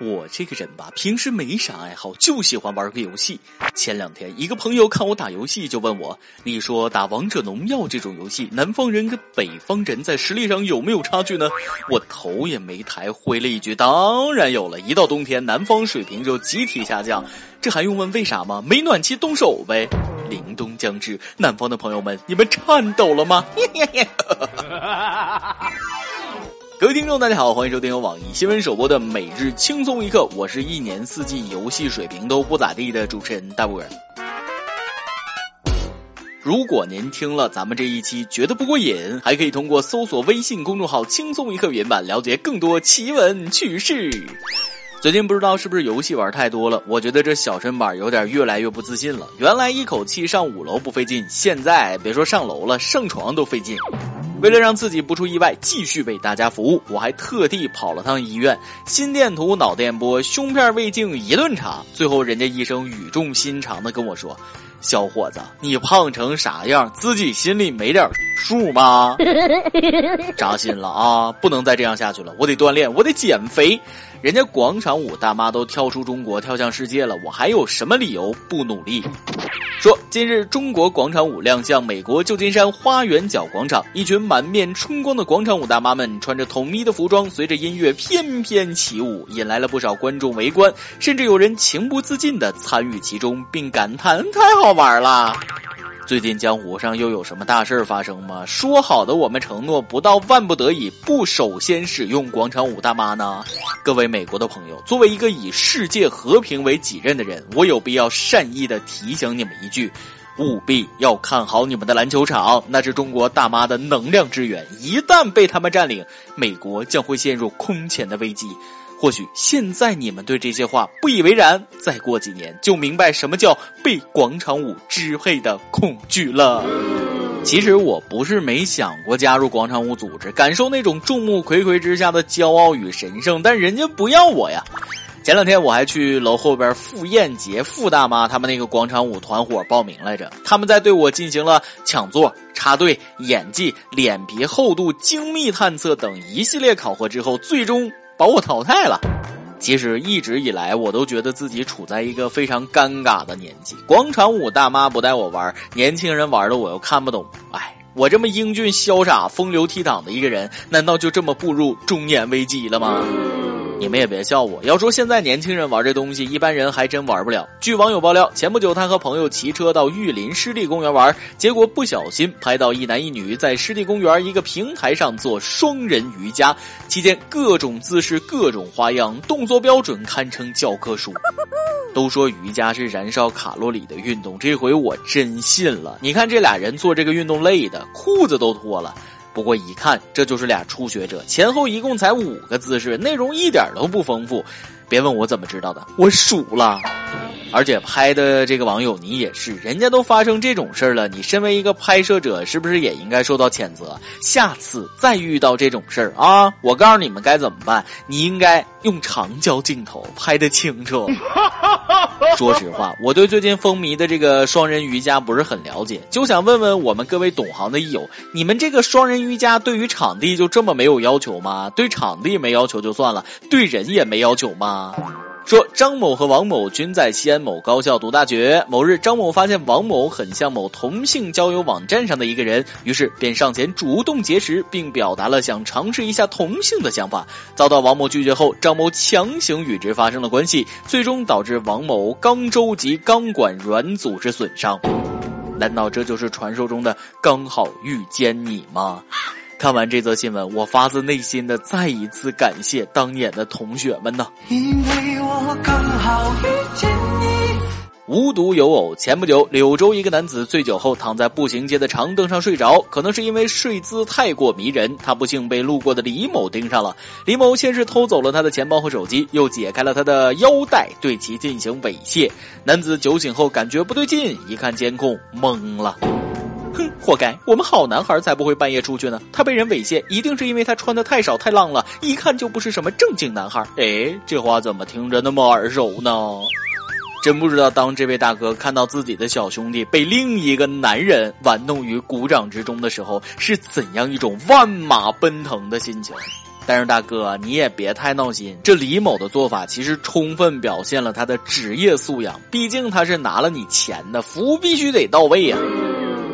我这个人吧，平时没啥爱好，就喜欢玩个游戏。前两天，一个朋友看我打游戏，就问我：“你说打王者农药这种游戏，南方人跟北方人在实力上有没有差距呢？”我头也没抬，回了一句：“当然有了。一到冬天，南方水平就集体下降，这还用问为啥吗？没暖气，动手呗。”凛冬将至，南方的朋友们，你们颤抖了吗？各位听众，大家好，欢迎收听由网易新闻首播的《每日轻松一刻》，我是一年四季游戏水平都不咋地的主持人大波儿。如果您听了咱们这一期觉得不过瘾，还可以通过搜索微信公众号“轻松一刻”原版了解更多奇闻趣事。最近不知道是不是游戏玩太多了，我觉得这小身板有点越来越不自信了。原来一口气上五楼不费劲，现在别说上楼了，上床都费劲。为了让自己不出意外，继续为大家服务，我还特地跑了趟医院，心电图、脑电波、胸片胃镜一顿查，最后人家医生语重心长的跟我说：“小伙子，你胖成啥样，自己心里没点数吗？” 扎心了啊！不能再这样下去了，我得锻炼，我得减肥。人家广场舞大妈都跳出中国跳向世界了，我还有什么理由不努力？说近日中国广场舞亮相美国旧金山花园角广场，一群满面春光的广场舞大妈们穿着统一的服装，随着音乐翩翩起舞，引来了不少观众围观，甚至有人情不自禁地参与其中，并感叹太好玩了。最近江湖上又有什么大事发生吗？说好的我们承诺不到万不得已不首先使用广场舞大妈呢？各位美国的朋友，作为一个以世界和平为己任的人，我有必要善意的提醒你们一句：务必要看好你们的篮球场，那是中国大妈的能量之源，一旦被他们占领，美国将会陷入空前的危机。或许现在你们对这些话不以为然，再过几年就明白什么叫被广场舞支配的恐惧了。其实我不是没想过加入广场舞组织，感受那种众目睽睽之下的骄傲与神圣，但人家不要我呀。前两天我还去楼后边傅艳杰傅大妈他们那个广场舞团伙报名来着，他们在对我进行了抢座、插队、演技、脸皮厚度、精密探测等一系列考核之后，最终。把我淘汰了。其实一直以来，我都觉得自己处在一个非常尴尬的年纪。广场舞大妈不带我玩，年轻人玩的我又看不懂。哎，我这么英俊潇洒、风流倜傥的一个人，难道就这么步入中年危机了吗？你们也别笑我。要说现在年轻人玩这东西，一般人还真玩不了。据网友爆料，前不久他和朋友骑车到玉林湿地公园玩，结果不小心拍到一男一女在湿地公园一个平台上做双人瑜伽，期间各种姿势、各种花样，动作标准堪称教科书。都说瑜伽是燃烧卡路里的运动，这回我真信了。你看这俩人做这个运动累的，裤子都脱了。不过一看，这就是俩初学者，前后一共才五个姿势，内容一点都不丰富。别问我怎么知道的，我数了。而且拍的这个网友你也是，人家都发生这种事儿了，你身为一个拍摄者，是不是也应该受到谴责？下次再遇到这种事儿啊，我告诉你们该怎么办，你应该用长焦镜头拍的清楚。说实话，我对最近风靡的这个双人瑜伽不是很了解，就想问问我们各位懂行的益友，你们这个双人瑜伽对于场地就这么没有要求吗？对场地没要求就算了，对人也没要求吗？说张某和王某均在西安某高校读大学。某日，张某发现王某很像某同性交友网站上的一个人，于是便上前主动结识，并表达了想尝试一下同性的想法。遭到王某拒绝后，张某强行与之发生了关系，最终导致王某肛周及肛管软组织损伤。难道这就是传说中的刚好遇见你吗？看完这则新闻，我发自内心的再一次感谢当年的同学们呢。因为我刚好遇见你。无独有偶，前不久柳州一个男子醉酒后躺在步行街的长凳上睡着，可能是因为睡姿太过迷人，他不幸被路过的李某盯上了。李某先是偷走了他的钱包和手机，又解开了他的腰带，对其进行猥亵。男子酒醒后感觉不对劲，一看监控，懵了。哼，活该！我们好男孩才不会半夜出去呢。他被人猥亵，一定是因为他穿的太少太浪了，一看就不是什么正经男孩。哎，这话怎么听着那么耳熟呢？真不知道，当这位大哥看到自己的小兄弟被另一个男人玩弄于股掌之中的时候，是怎样一种万马奔腾的心情。但是大哥，你也别太闹心。这李某的做法其实充分表现了他的职业素养，毕竟他是拿了你钱的，服务必须得到位呀。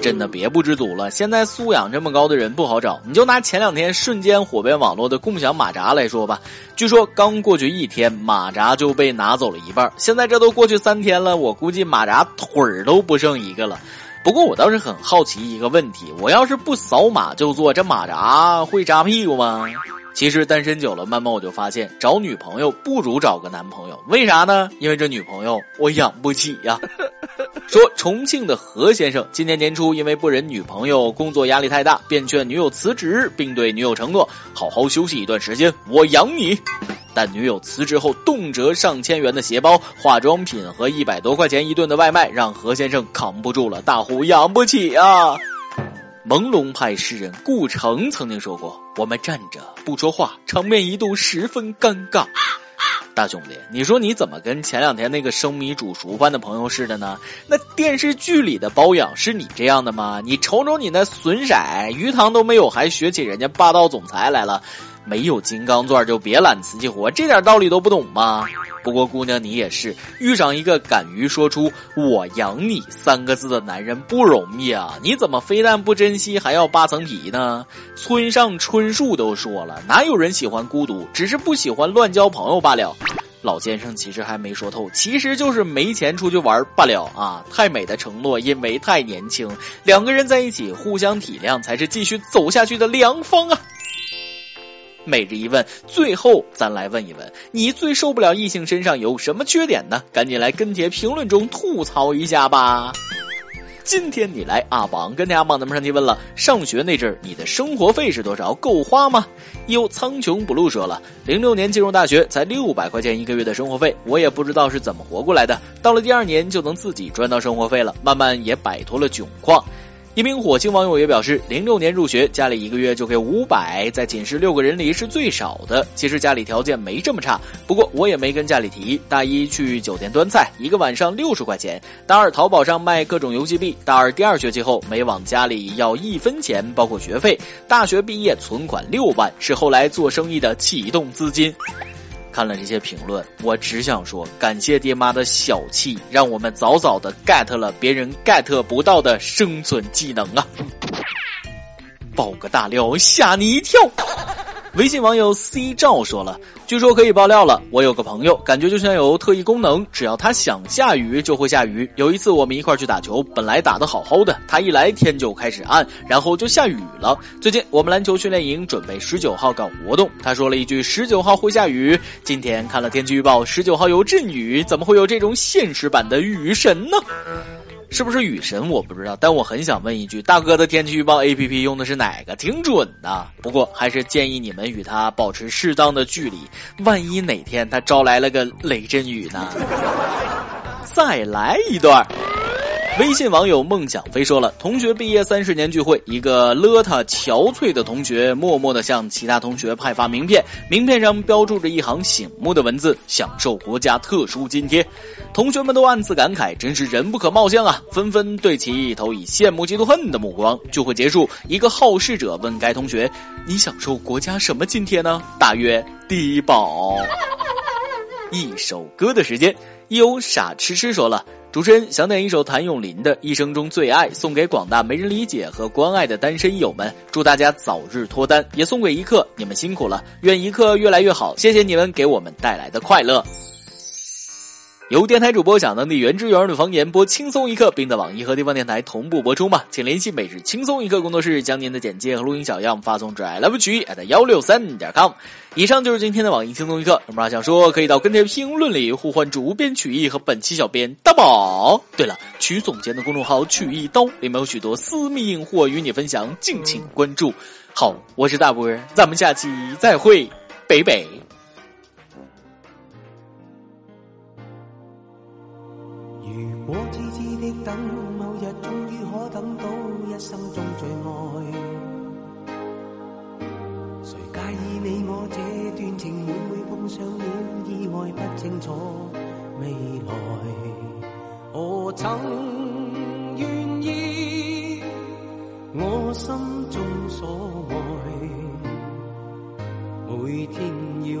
真的别不知足了，现在素养这么高的人不好找。你就拿前两天瞬间火遍网络的共享马扎来说吧，据说刚过去一天，马扎就被拿走了一半。现在这都过去三天了，我估计马扎腿儿都不剩一个了。不过我倒是很好奇一个问题：我要是不扫码就坐，这马扎会扎屁股吗？其实单身久了，慢慢我就发现，找女朋友不如找个男朋友。为啥呢？因为这女朋友我养不起呀。说重庆的何先生今年年初因为不忍女朋友工作压力太大，便劝女友辞职，并对女友承诺好好休息一段时间，我养你。但女友辞职后，动辄上千元的鞋包、化妆品和一百多块钱一顿的外卖，让何先生扛不住了，大呼养不起啊！朦胧派诗人顾城曾经说过：“我们站着不说话，场面一度十分尴尬。”大兄弟，你说你怎么跟前两天那个生米煮熟饭的朋友似的呢？那电视剧里的包养是你这样的吗？你瞅瞅你那损色，鱼塘都没有，还学起人家霸道总裁来了。没有金刚钻就别揽瓷器活，这点道理都不懂吗？不过姑娘你也是，遇上一个敢于说出“我养你”三个字的男人不容易啊！你怎么非但不珍惜，还要扒层皮呢？村上春树都说了，哪有人喜欢孤独，只是不喜欢乱交朋友罢了。老先生其实还没说透，其实就是没钱出去玩罢了啊！太美的承诺，因为太年轻，两个人在一起互相体谅，才是继续走下去的良方啊！每日一问，最后咱来问一问，你最受不了异性身上有什么缺点呢？赶紧来跟帖评论中吐槽一下吧！今天你来阿榜跟大家榜咱们上提问了，上学那阵儿你的生活费是多少？够花吗？有苍穹不露说了，零六年进入大学才六百块钱一个月的生活费，我也不知道是怎么活过来的。到了第二年就能自己赚到生活费了，慢慢也摆脱了窘况。一名火星网友也表示，零六年入学，家里一个月就给五百，在寝室六个人里是最少的。其实家里条件没这么差，不过我也没跟家里提。大一去酒店端菜，一个晚上六十块钱；大二淘宝上卖各种游戏币；大二第二学期后没往家里要一分钱，包括学费。大学毕业存款六万，是后来做生意的启动资金。看了这些评论，我只想说，感谢爹妈的小气，让我们早早的 get 了别人 get 不到的生存技能啊！爆个大料，吓你一跳。微信网友 C 照说了，据说可以爆料了。我有个朋友，感觉就像有特异功能，只要他想下雨就会下雨。有一次我们一块去打球，本来打得好好的，他一来天就开始暗，然后就下雨了。最近我们篮球训练营准备十九号搞活动，他说了一句十九号会下雨。今天看了天气预报，十九号有阵雨，怎么会有这种现实版的雨神呢？是不是雨神我不知道，但我很想问一句：大哥的天气预报 A P P 用的是哪个？挺准的。不过还是建议你们与他保持适当的距离，万一哪天他招来了个雷阵雨呢？再来一段。微信网友梦想飞说了：同学毕业三十年聚会，一个邋遢憔悴的同学默默的向其他同学派发名片，名片上标注着一行醒目的文字：享受国家特殊津贴。同学们都暗自感慨，真是人不可貌相啊！纷纷对其投以羡慕、嫉妒、恨的目光。聚会结束，一个好事者问该同学：“你享受国家什么津贴呢？”大约低保。一首歌的时间，有傻痴痴说了。主持人想点一首谭咏麟的《一生中最爱》，送给广大没人理解和关爱的单身友们，祝大家早日脱单。也送给一刻，你们辛苦了，愿一刻越来越好。谢谢你们给我们带来的快乐。由电台主播讲当地原汁原味的方言播轻松一刻，并在网易和地方电台同步播出吗？请联系每日轻松一刻工作室，将您的简介和录音小样发送至 i love 曲艺 at 幺六三点 com。以上就是今天的网易轻松一刻。有么想说，可以到跟帖评论里互换主编曲艺和本期小编大宝。对了，曲总监的公众号曲艺刀里面有许多私密硬货与你分享，敬请关注。好，我是大波，咱们下期再会，北北。一生中最爱，谁介意你我这段情每每碰上了意外不清楚未来？何曾愿意我心中所爱？每天要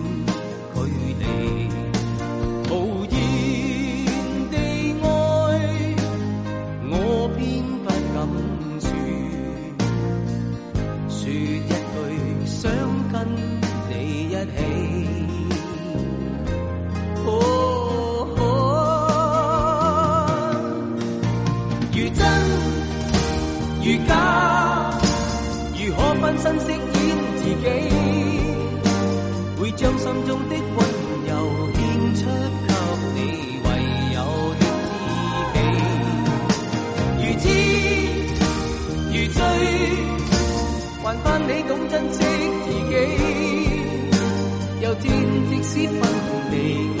懂珍惜自己。有天即使分离，